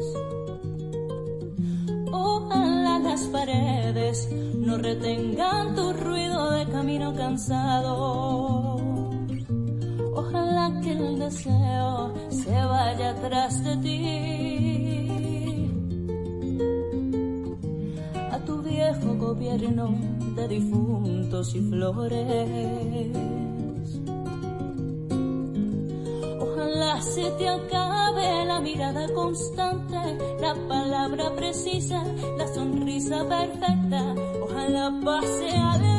Ojalá las paredes no retengan tu ruido de camino cansado. Ojalá que el deseo se vaya atrás de ti. A tu viejo gobierno de difuntos y flores. Ojalá se te acabe la mirada constante, la palabra precisa, la sonrisa perfecta. Ojalá pase algo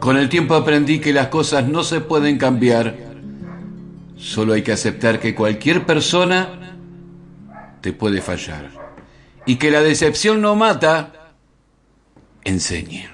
Con el tiempo aprendí que las cosas no se pueden cambiar. Solo hay que aceptar que cualquier persona te puede fallar. Y que la decepción no mata, enseña.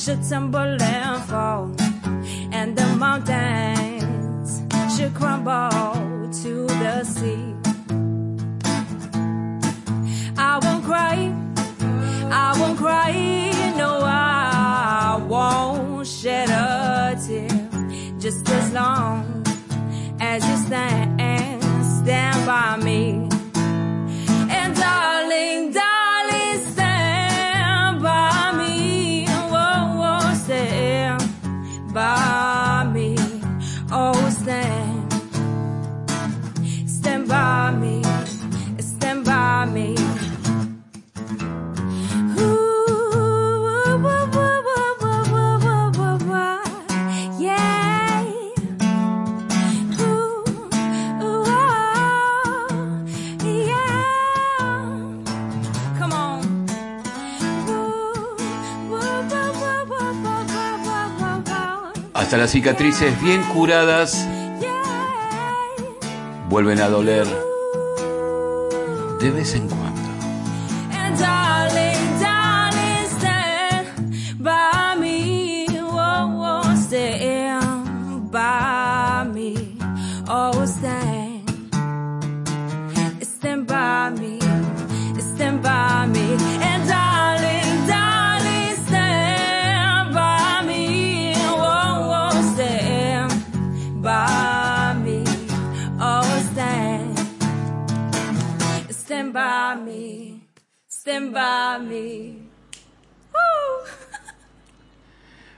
Should tumble and fall, and the mountains should crumble to the sea. I won't cry, I won't cry, no, I won't shed a tear. Just as long as you stand, stand by me. And darling, darling,
Hasta las cicatrices bien curadas vuelven a doler de vez en cuando.
Woo.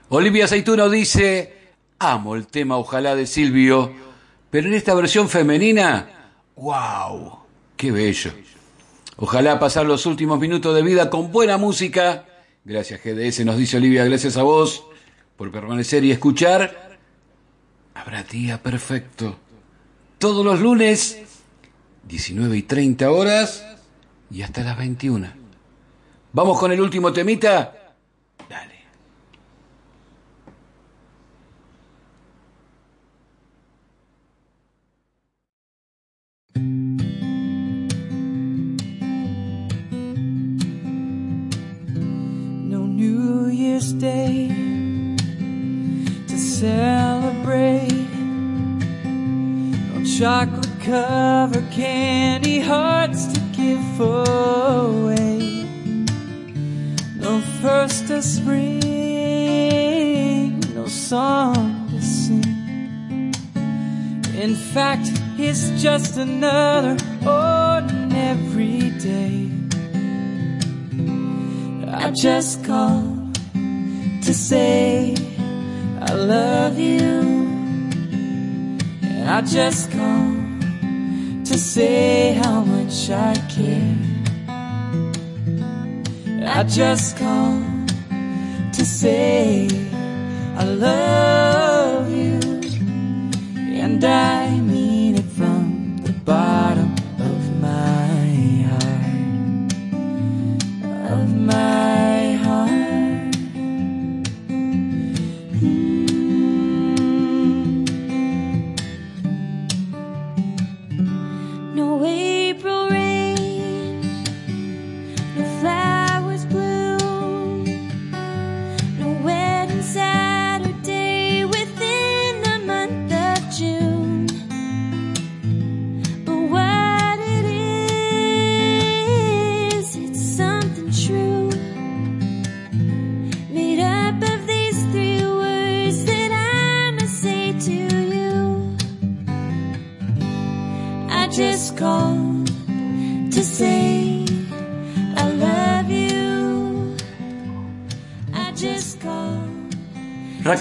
Olivia Aceituno dice, amo el tema Ojalá de Silvio, pero en esta versión femenina, wow, qué bello. Ojalá pasar los últimos minutos de vida con buena música. Gracias GDS, nos dice Olivia, gracias a vos por permanecer y escuchar. Habrá día perfecto. Todos los lunes, 19 y 30 horas y hasta las 21. Vamos con el último temita.
Just another ordinary day. I just called to say I love you. And I just called to say how much I care. I just called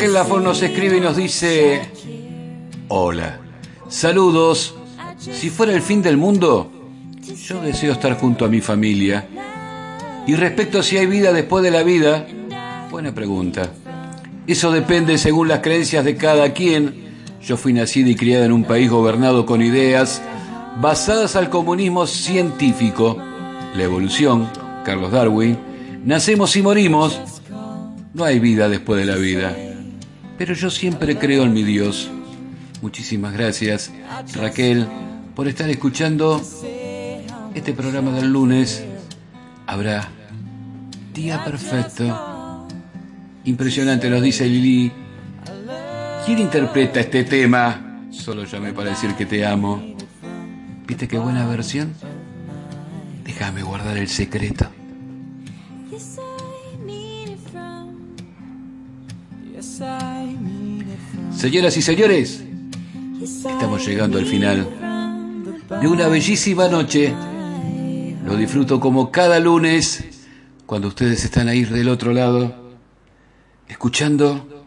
Raquel Lafon nos escribe y nos dice, hola, saludos, si fuera el fin del mundo, yo deseo estar junto a mi familia. Y respecto a si hay vida después de la vida, buena pregunta. Eso depende según las creencias de cada quien. Yo fui nacida y criada en un país gobernado con ideas basadas al comunismo científico, la evolución, Carlos Darwin, nacemos y morimos, no hay vida después de la vida. Pero yo siempre creo en mi Dios. Muchísimas gracias, Raquel, por estar escuchando este programa del lunes. Habrá día perfecto. Impresionante, nos dice Lili. ¿Quién interpreta este tema? Solo llamé para decir que te amo. ¿Viste qué buena versión? Déjame guardar el secreto. Señoras y señores, estamos llegando al final de una bellísima noche. Lo disfruto como cada lunes cuando ustedes están ahí del otro lado, escuchando.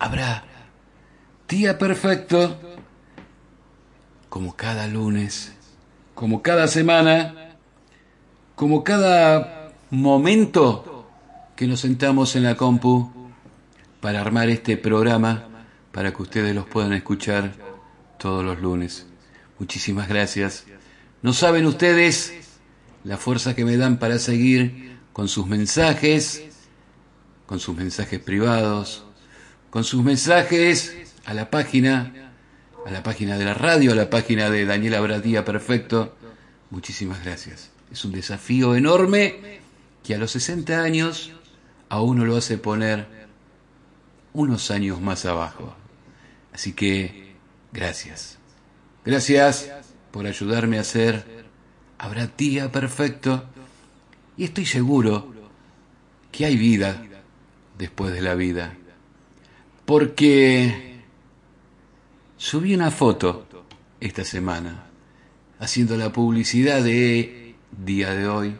Habrá día perfecto, como cada lunes, como cada semana, como cada momento que nos sentamos en la compu para armar este programa para que ustedes los puedan escuchar todos los lunes. Muchísimas gracias. No saben ustedes la fuerza que me dan para seguir con sus mensajes, con sus mensajes privados, con sus mensajes a la página, a la página de la radio, a la página de Daniela Bradía Perfecto. Muchísimas gracias. Es un desafío enorme que a los 60 años a uno lo hace poner unos años más abajo. Así que, gracias. Gracias por ayudarme a hacer Habrá día perfecto. Y estoy seguro que hay vida después de la vida. Porque subí una foto esta semana haciendo la publicidad de día de hoy,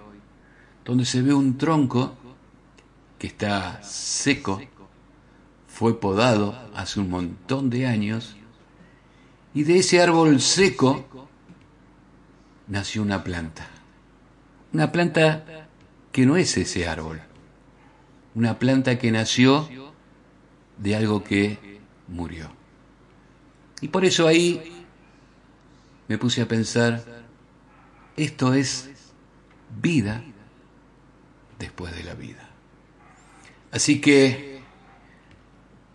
donde se ve un tronco que está seco, fue podado hace un montón de años, y de ese árbol seco nació una planta. Una planta que no es ese árbol. Una planta que nació de algo que murió. Y por eso ahí me puse a pensar, esto es vida después de la vida. Así que,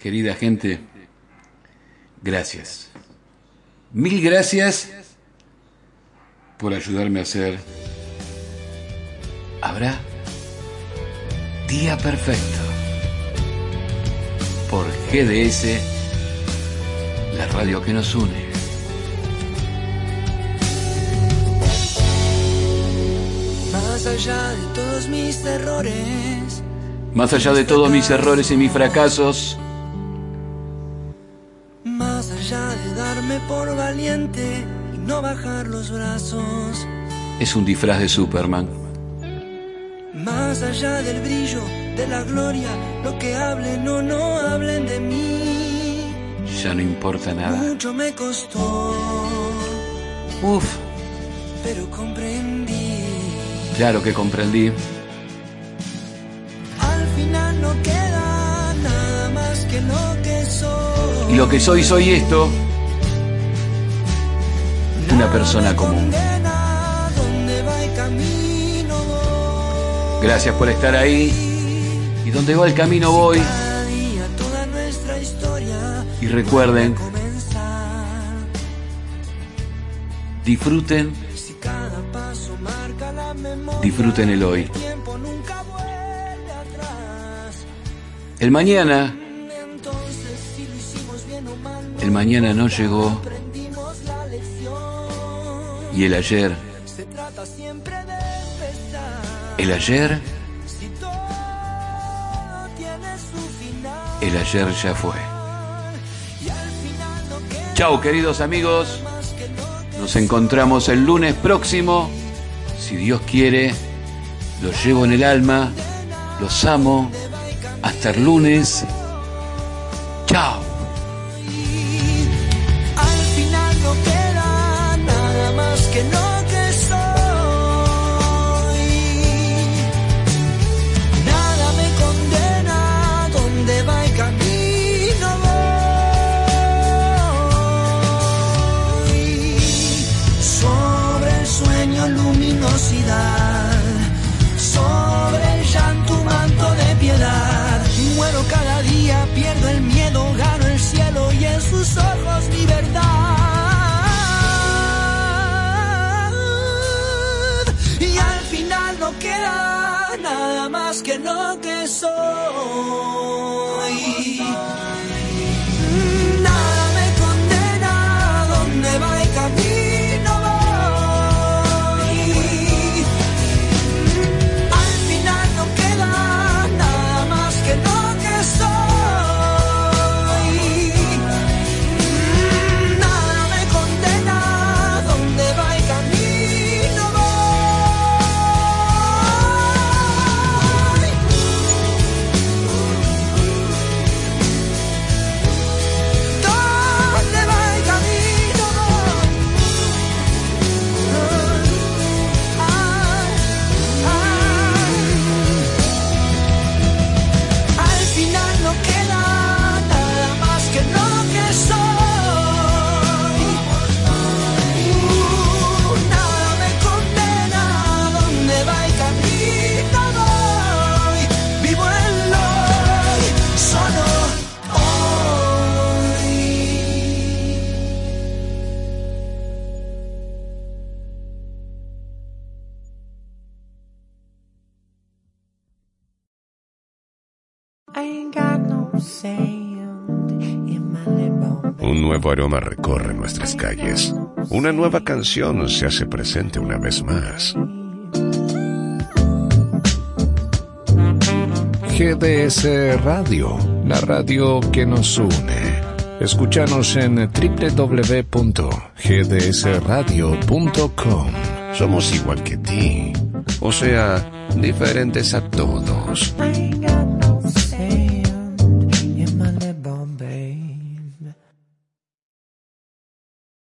querida gente, gracias. Mil gracias por ayudarme a hacer. Habrá Día Perfecto por GDS, la radio que nos une.
Más allá de todos mis errores,
Más allá de todos mis errores y mis fracasos,
darme por valiente y no bajar los brazos,
es un disfraz de Superman.
más allá del brillo, de la gloria, lo que hablen o no hablen de mí,
Ya no importa nada.
mucho me costó,
Uf,
pero comprendí.
claro que comprendí.
Al final no queda nada más que lo que soy.
Y lo que soy, soy esto. Una persona común. Gracias por estar ahí. Y donde va el camino voy. Y recuerden, disfruten, disfruten el hoy.
el
mañana, el mañana no llegó. Y el ayer, el ayer, el ayer ya fue. Chao queridos amigos. Nos encontramos el lunes próximo. Si Dios quiere, los llevo en el alma. Los amo. Hasta el lunes.
canción se hace presente una vez más. GDS Radio, la radio que nos une. Escúchanos en www.gdsradio.com. Somos igual que ti, o sea, diferentes a todos.